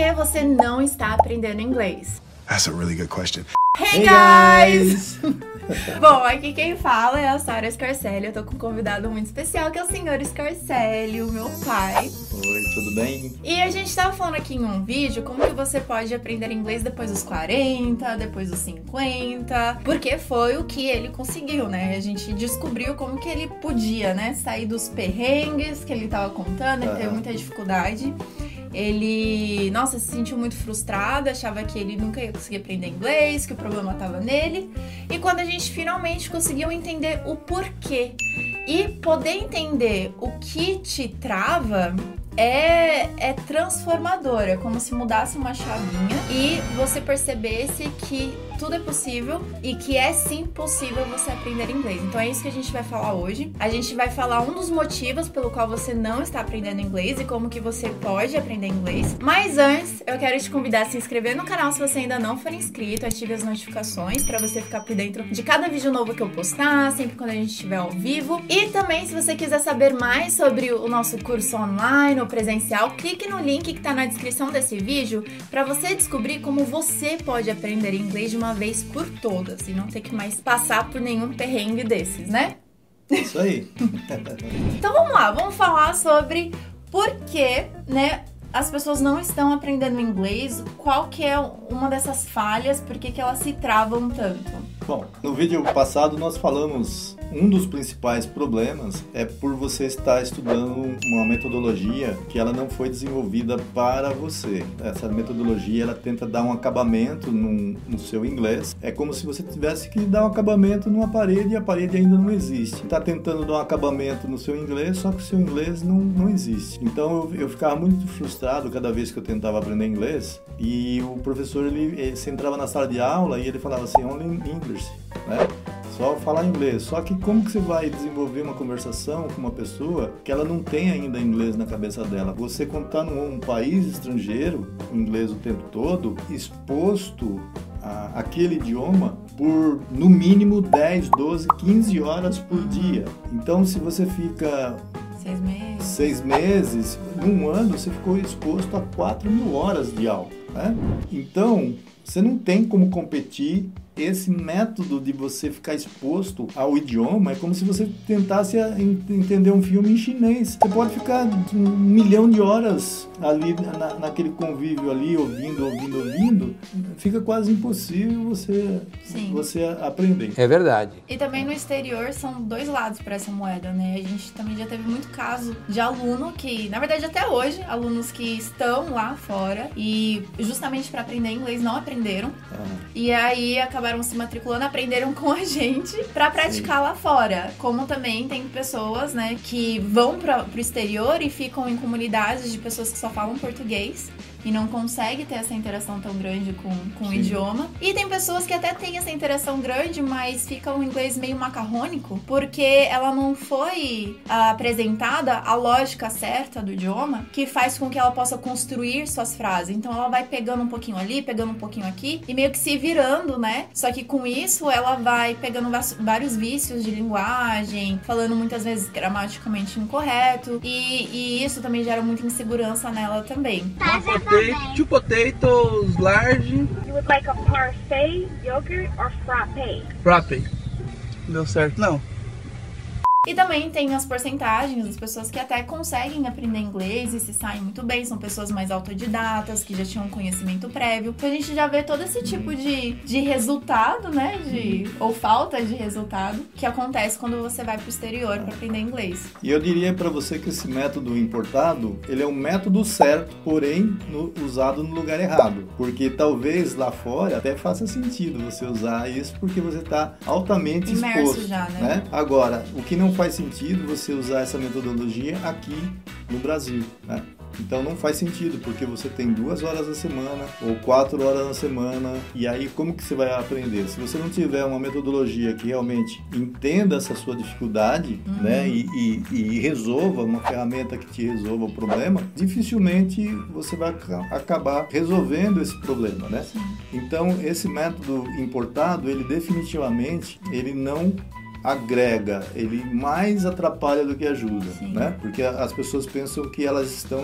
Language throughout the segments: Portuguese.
que você não está aprendendo inglês? That's a really good question. Hey, guys! Bom, aqui quem fala é a Sara Scarcelli. Eu tô com um convidado muito especial, que é o senhor Scarcelli, o meu pai. Oi, tudo bem? E a gente tava falando aqui em um vídeo como que você pode aprender inglês depois dos 40, depois dos 50, porque foi o que ele conseguiu, né? A gente descobriu como que ele podia, né, sair dos perrengues que ele tava contando, ele teve muita dificuldade. Ele, nossa, se sentiu muito frustrado, achava que ele nunca ia conseguir aprender inglês, que o problema estava nele. E quando a gente finalmente conseguiu entender o porquê e poder entender o que te trava, é, é transformador, é como se mudasse uma chavinha e você percebesse que tudo é possível e que é sim possível você aprender inglês. Então é isso que a gente vai falar hoje. A gente vai falar um dos motivos pelo qual você não está aprendendo inglês e como que você pode aprender inglês. Mas antes, eu quero te convidar a se inscrever no canal se você ainda não for inscrito, ative as notificações para você ficar por dentro de cada vídeo novo que eu postar, sempre quando a gente estiver ao vivo. E também se você quiser saber mais sobre o nosso curso online ou presencial, clique no link que está na descrição desse vídeo para você descobrir como você pode aprender inglês de uma vez por todas e não ter que mais passar por nenhum perrengue desses, né? Isso aí. então vamos lá, vamos falar sobre por que, né, as pessoas não estão aprendendo inglês, qual que é uma dessas falhas, por que, que elas se travam tanto? Bom, no vídeo passado nós falamos um dos principais problemas é por você estar estudando uma metodologia que ela não foi desenvolvida para você. Essa metodologia ela tenta dar um acabamento no, no seu inglês. É como se você tivesse que dar um acabamento numa parede e a parede ainda não existe. Está tentando dar um acabamento no seu inglês, só que o seu inglês não, não existe. Então eu, eu ficava muito frustrado cada vez que eu tentava aprender inglês e o professor ele, ele você entrava na sala de aula e ele falava assim only English, né? só falar inglês. Só que como que você vai desenvolver uma conversação com uma pessoa que ela não tem ainda inglês na cabeça dela? Você contar num país estrangeiro, inglês o tempo todo, exposto a, aquele idioma por no mínimo 10, 12, 15 horas por dia. Então se você fica Seis meses. Seis meses, num ano você ficou exposto a 4 mil horas de aula. Né? Então, você não tem como competir esse método de você ficar exposto ao idioma é como se você tentasse entender um filme em chinês. Você pode ficar um milhão de horas ali na, naquele convívio ali, ouvindo, ouvindo, ouvindo. Fica quase impossível você, você aprender. É verdade. E também no exterior são dois lados para essa moeda, né? A gente também já teve muito caso de aluno que, na verdade até hoje, alunos que estão lá fora e justamente para aprender inglês não aprenderam. Uhum. E aí acabaram acabaram se matriculando, aprenderam com a gente para praticar Sim. lá fora. Como também tem pessoas, né, que vão para o exterior e ficam em comunidades de pessoas que só falam português e não consegue ter essa interação tão grande com, com o idioma. E tem pessoas que até têm essa interação grande, mas fica o inglês meio macarrônico, porque ela não foi ah, apresentada a lógica certa do idioma, que faz com que ela possa construir suas frases. Então ela vai pegando um pouquinho ali, pegando um pouquinho aqui, e meio que se virando, né? Só que com isso ela vai pegando vários vícios de linguagem, falando muitas vezes gramaticamente incorreto, e, e isso também gera muita insegurança nela também. Potato, two potatoes, large. You would like a parfait, yogurt, or frappe? Frappe. Deu certo, não. E também tem as porcentagens das pessoas que até conseguem aprender inglês e se saem muito bem, são pessoas mais autodidatas, que já tinham conhecimento prévio. Então a gente já vê todo esse tipo de, de resultado, né? De, ou falta de resultado que acontece quando você vai pro exterior para aprender inglês. E eu diria para você que esse método importado, ele é um método certo, porém no, usado no lugar errado. Porque talvez lá fora até faça sentido você usar isso porque você está altamente Imerso exposto. já, né? né? Agora, o que não não faz sentido você usar essa metodologia aqui no Brasil, né? Então não faz sentido, porque você tem duas horas na semana ou quatro horas na semana, e aí como que você vai aprender? Se você não tiver uma metodologia que realmente entenda essa sua dificuldade, uhum. né, e, e, e, resolva, uma ferramenta que te resolva o problema, dificilmente você vai acabar resolvendo esse problema, né? Então esse método importado, ele definitivamente, ele não agrega, ele mais atrapalha do que ajuda, Sim. né? Porque as pessoas pensam que elas estão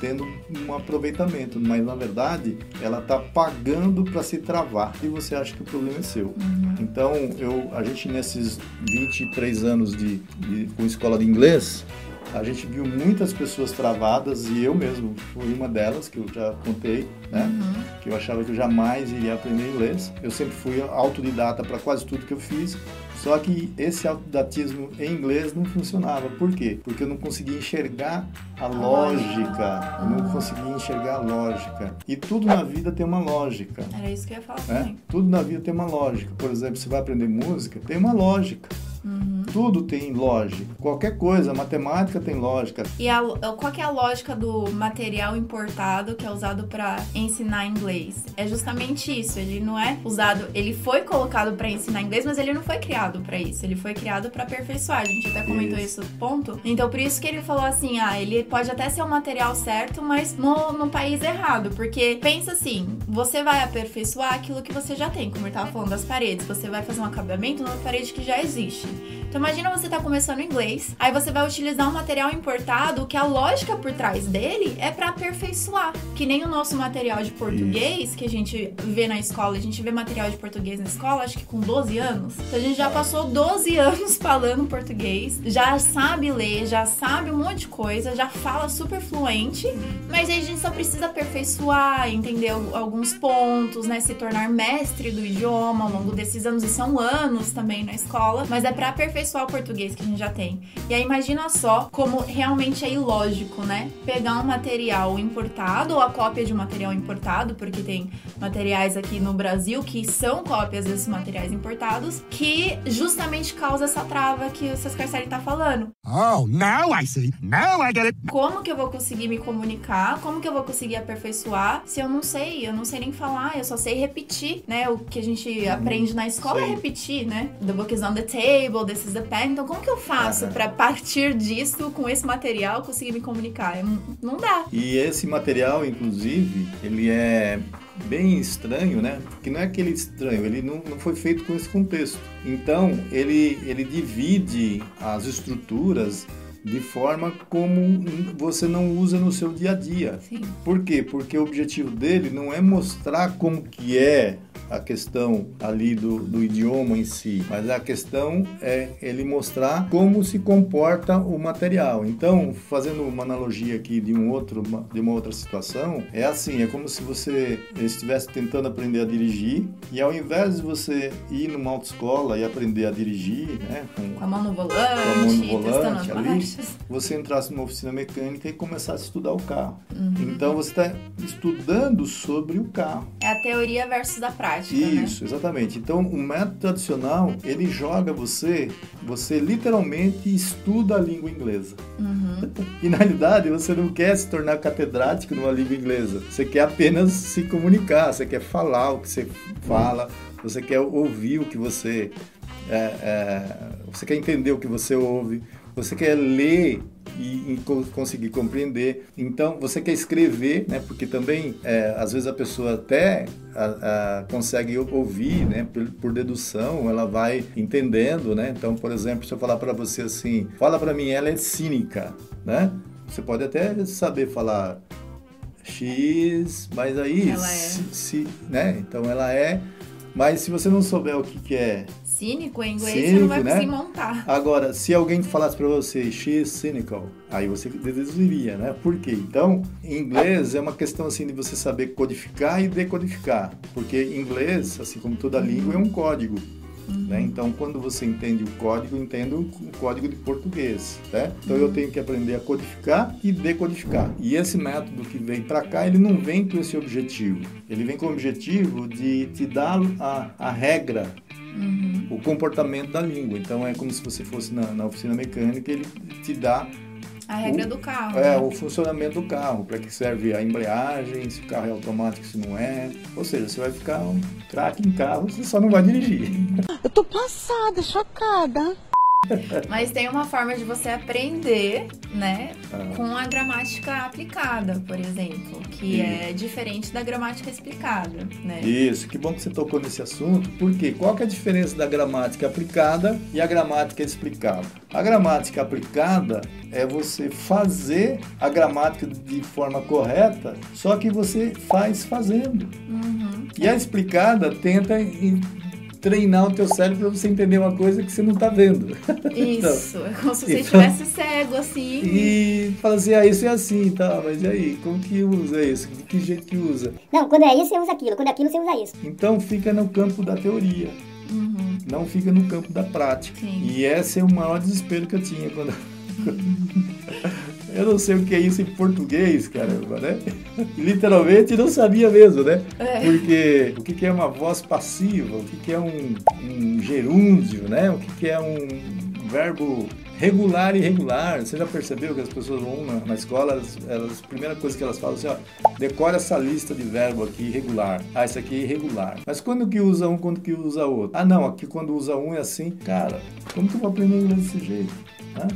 tendo um aproveitamento, mas na verdade ela está pagando para se travar e você acha que o problema é seu. Uhum. Então, eu, a gente nesses 23 anos de, de, com escola de inglês, a gente viu muitas pessoas travadas e eu mesmo fui uma delas, que eu já contei, né? Uhum. Que eu achava que eu jamais iria aprender inglês. Eu sempre fui autodidata para quase tudo que eu fiz. Só que esse autodidatismo em inglês não funcionava. Por quê? Porque eu não conseguia enxergar a lógica. Eu não conseguia enxergar a lógica. E tudo na vida tem uma lógica. Era isso que eu ia falar Né? também. Tudo na vida tem uma lógica. Por exemplo, você vai aprender música, tem uma lógica. Uhum. Tudo tem lógica. Qualquer coisa, matemática tem lógica. E a, qual que é a lógica do material importado que é usado para ensinar inglês? É justamente isso. Ele não é usado, ele foi colocado para ensinar inglês, mas ele não foi criado para isso. Ele foi criado para aperfeiçoar. A gente até comentou Isso. isso ponto. Então por isso que ele falou assim, ah, ele pode até ser o material certo, mas no, no país errado, porque pensa assim, você vai aperfeiçoar aquilo que você já tem, como ele tava falando das paredes. Você vai fazer um acabamento numa parede que já existe. Então imagina você tá começando inglês, aí você vai utilizar um material importado que a lógica por trás dele é pra aperfeiçoar. Que nem o nosso material de português que a gente vê na escola, a gente vê material de português na escola, acho que com 12 anos. Então a gente já passou 12 anos falando português, já sabe ler, já sabe um monte de coisa, já fala super fluente, mas aí a gente só precisa aperfeiçoar, entender al- alguns pontos, né? Se tornar mestre do idioma ao longo desses anos, e são anos também na escola, mas é pra aperfeiçoar o português que a gente já tem. E aí imagina só como realmente é ilógico, né? Pegar um material importado ou a cópia de um material importado, porque tem materiais aqui no Brasil que são cópias desses materiais importados, que justamente causa essa trava que o Sescarcelli tá falando. Oh, now I see. Now I get it. Como que eu vou conseguir me comunicar? Como que eu vou conseguir aperfeiçoar se eu não sei? Eu não sei nem falar, eu só sei repetir, né? O que a gente aprende na escola é sei. repetir, né? The book is on the table, this is the pen. Então, como que eu faço Aham. pra partir disso, com esse material, conseguir me comunicar? Eu não- dá. E esse material, inclusive, ele é bem estranho, né? Porque não é aquele estranho, ele não, não foi feito com esse contexto. Então, ele, ele divide as estruturas de forma como você não usa no seu dia a dia. Sim. Por quê? Porque o objetivo dele não é mostrar como que é a questão ali do, do idioma em si, mas a questão é ele mostrar como se comporta o material. Então, fazendo uma analogia aqui de um outro, de uma outra situação, é assim, é como se você estivesse tentando aprender a dirigir e ao invés de você ir numa autoescola e aprender a dirigir, né, com Com a mão no volante, a mão no volante ali, marchas. você entrasse numa oficina mecânica e começasse a estudar o carro. Uhum. Então você está estudando sobre o carro. É a teoria versus a prática, né? Isso, exatamente. Então o método tradicional ele joga você, você literalmente estuda a língua inglesa. Uhum. E na realidade você não quer se tornar catedrático numa língua inglesa. Você quer apenas se comunicar, você quer falar o que você fala, você quer ouvir o que você. é, é, você quer entender o que você ouve, você quer ler e, e co- conseguir compreender. Então você quer escrever, né? Porque também é, às vezes a pessoa até a- a- consegue ouvir, né? Por, por dedução, ela vai entendendo, né? Então, por exemplo, se eu falar para você assim, fala para mim, ela é cínica, né? Você pode até saber falar X, mas aí, Ela é. se, se- né? Então ela é. Mas se você não souber o que, que é Cínico em inglês, Cínico, você não vai né? conseguir montar. Agora, se alguém falasse para você she's cynical, aí você deduziria, né? Por quê? Então, em inglês é uma questão assim de você saber codificar e decodificar, porque inglês, assim como toda língua, é um código. Né? Então, quando você entende o código, entende o código de português. Né? Então, eu tenho que aprender a codificar e decodificar. E esse método que vem para cá, ele não vem com esse objetivo. Ele vem com o objetivo de te dar a, a regra Uhum. o comportamento da língua. Então é como se você fosse na, na oficina mecânica, ele te dá A regra O- do carro. é, né? o funcionamento do carro, para que serve a embreagem, se o carro é automático, se não é. Ou seja, você vai ficar um craque em carro, você só não vai dirigir. Eu tô passada, chocada. Mas tem uma forma de você aprender, né, Ah. com a gramática aplicada, por exemplo, que E- é diferente da gramática explicada, né? Isso, que bom que você tocou nesse assunto, porque qual que é a diferença da gramática aplicada e a gramática explicada? A gramática aplicada é você fazer a gramática de forma correta, só que você faz fazendo. Uhum. E a explicada tenta treinar o teu cérebro para você entender uma coisa que você não está vendo. Isso, é como se você então- estivesse cego, assim. E fala assim, ah, isso é assim, tá, mas e aí, como que usa isso? De que jeito que usa? Não, quando é isso, você usa aquilo. Quando é aquilo, você usa isso. Então fica no campo da teoria. Uhum. não fica no campo da prática. Sim. E esse é o maior desespero que eu tinha quando. eu não sei o que é isso em português, caramba, né? Literalmente não sabia mesmo, né? É. Porque o que é uma voz passiva, o que é um, um gerúndio, né? O que é um verbo regular e irregular. Você já percebeu que as pessoas vão na, na escola, elas, elas- a primeira coisa que elas falam é assim, ó, decora essa lista de verbo aqui irregular. Ah, isso aqui é irregular. Mas quando que usa um, quando que usa outro? Ah, não, aqui quando usa um é assim. Cara, como que eu vou aprender inglês desse jeito? Hã?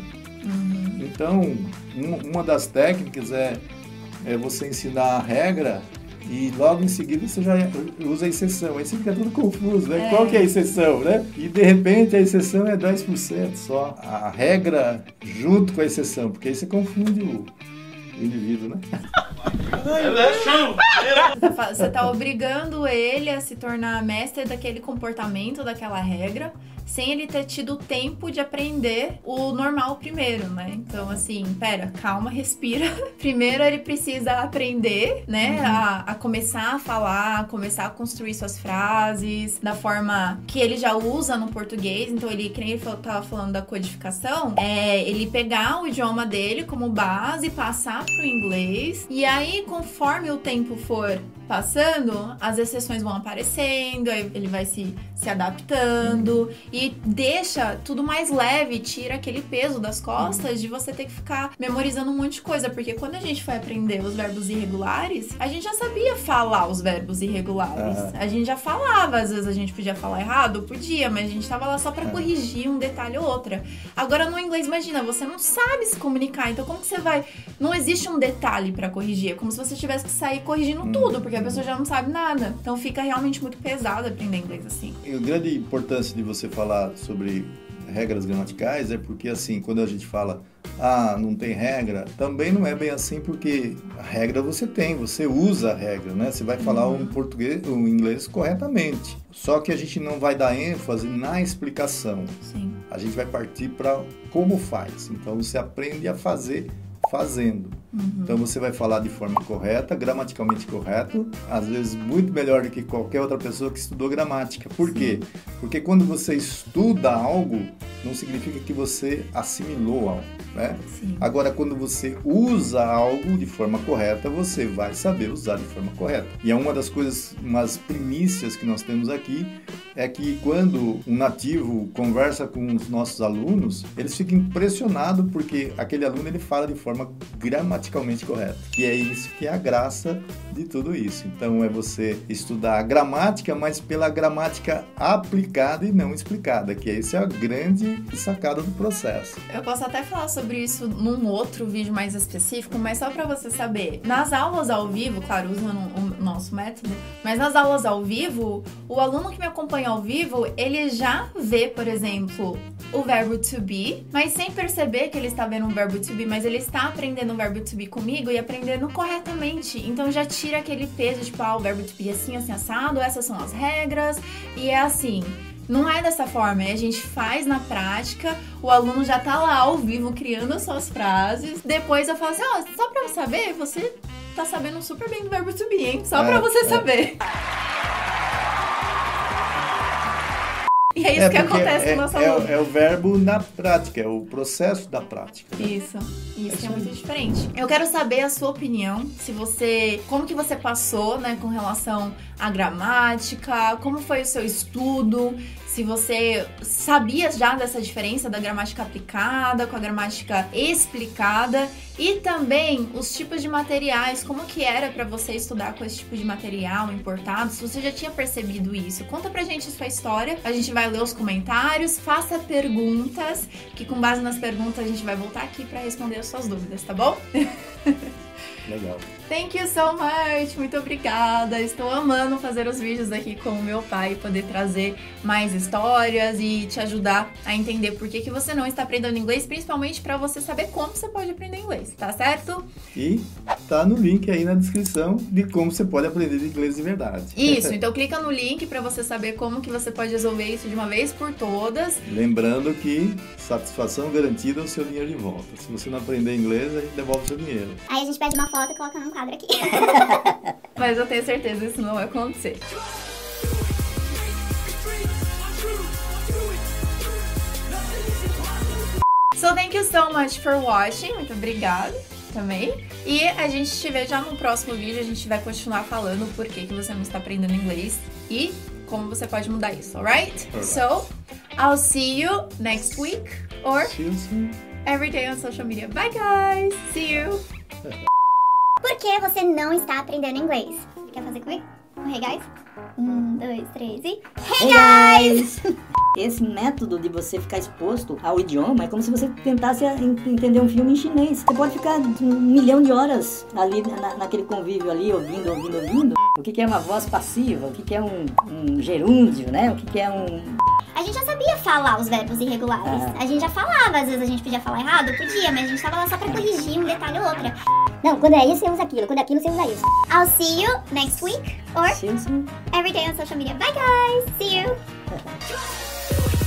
Então, um- uma das técnicas é, é você ensinar a regra e logo em seguida você já usa a exceção. Aí você fica tudo confuso, né? É. Qual que é a exceção, né? E de repente a exceção é 10% só. A regra junto com a exceção, porque aí você confunde o o indivíduo, né? Você tá obrigando ele a se tornar mestre daquele comportamento, daquela regra, sem ele ter tido tempo de aprender o normal primeiro, né? Então, assim, pera, calma, respira. Primeiro ele precisa aprender, né? A, a começar a falar, a começar a construir suas frases da forma que ele já usa no português. Então, ele, que nem ele tava falando da codificação, é ele pegar o idioma dele como base, passar pro inglês, e aí, conforme o tempo for passando, as exceções vão aparecendo, ele vai se, se adaptando e deixa tudo mais leve, tira aquele peso das costas de você ter que ficar memorizando um monte de coisa, porque quando a gente foi aprender os verbos irregulares, a gente já sabia falar os verbos irregulares. Aham. A gente já falava, às vezes a gente podia falar errado, podia, mas a gente tava lá só pra corrigir um detalhe ou outra. Agora no inglês, imagina, você não sabe se comunicar, então como que você vai não existe um detalhe pra corrigir. É como se você tivesse que sair corrigindo tudo, porque a pessoa já não sabe nada. Então fica realmente muito pesado aprender inglês assim. E a grande importância de você falar sobre regras gramaticais é porque, assim, quando a gente fala, ah, não tem regra, também não é bem assim, porque a regra você tem, você usa a regra, né? Você vai falar um português, um inglês corretamente. Só que a gente não vai dar ênfase na explicação. Sim. A gente vai partir para como faz. Então você aprende a fazer fazendo. Então você vai falar de forma correta, gramaticalmente correto, às vezes muito melhor do que qualquer outra pessoa que estudou gramática. Por quê? Porque quando você estuda algo, não significa que você assimilou algo, né? Sim. Agora, quando você usa algo de forma correta, você vai saber usar de forma correta. E é uma das coisas, umas primícias que nós temos aqui, é que quando um nativo conversa com os nossos alunos, eles ficam impressionados porque aquele aluno ele fala de forma gramaticalmente correta. E é isso que é a graça de tudo isso. Então é você estudar a gramática, mas pela gramática aplicada e não explicada, que essa é a grande sacada do processo. Eu posso até falar sobre isso num outro vídeo mais específico, mas só pra você saber. Nas aulas ao vivo, claro, usando o nosso método, mas nas aulas ao vivo, o aluno que me acompanha ao vivo, ele já vê, por exemplo, o verbo to be, mas sem perceber que ele está vendo um verbo to be, mas ele está aprendendo o verbo to be comigo e aprendendo corretamente. Então já tira aquele peso, tipo, ah, o verbo to be é assim, assim, assado, essas são as regras, e é assim. Não é dessa forma, a gente faz na prática, o aluno já tá lá ao vivo criando as suas frases. Depois eu falo assim, ó, só pra você saber, você tá sabendo super bem do verbo to be, hein? Só É, pra você é. saber. E é isso que porque acontece é, com o nosso é, aluno. é o verbo na prática, é o processo da prática. Isso, isso que é muito diferente. Eu quero saber a sua opinião, se você, como que você passou, né, com relação à gramática, como foi o seu estudo, se você sabia já dessa diferença da gramática aplicada com a gramática explicada e também os tipos de materiais, como que era para você estudar com esse tipo de material importado, se você já tinha percebido isso. Conta pra gente a sua história, a gente vai ler os comentários, faça perguntas, que com base nas perguntas a gente vai voltar aqui para responder as suas dúvidas, tá bom? Legal. Thank you so much, muito obrigada. Estou amando fazer os vídeos aqui com o meu pai, poder trazer mais histórias e te ajudar a entender por que, que você não está aprendendo inglês, principalmente para você saber como você pode aprender inglês, tá certo? E tá no link aí na descrição de como você pode aprender inglês de verdade. Isso, então clica no link para você saber como que você pode resolver isso de uma vez por todas. Lembrando que satisfação garantida é o seu dinheiro de volta. Se você não aprender inglês, a gente devolve o seu dinheiro. Aí a gente pede uma foto e coloca quadro aqui. Mas eu tenho certeza que isso não vai acontecer. So thank you so much for watching. Muito obrigada também. E a gente te vê já no próximo vídeo. A gente vai continuar falando por que, que você não está aprendendo inglês e como você pode mudar isso, alright? So, I'll see you next week or every day on social media. Bye guys! See you! Que você não está aprendendo inglês? Quer fazer comigo? Um hey guys? Um, dois, três e. Hey guys! Esse método de você ficar exposto ao idioma é como se você tentasse en- entender um filme em chinês. Você pode ficar um milhão de horas ali na- naquele convívio ali, ouvindo, ouvindo, ouvindo. O que, que é uma voz passiva, o que, que é um, um gerúndio, né? O que, que é um. A gente já sabia falar os verbos irregulares. A gente já falava, às vezes a gente podia falar errado, podia, mas a gente tava lá só pra corrigir um detalhe ou outro. Não, quando é isso, você usa aquilo. Quando é aquilo, você usa isso. I'll see you next week or every day on social media. Bye guys! See you!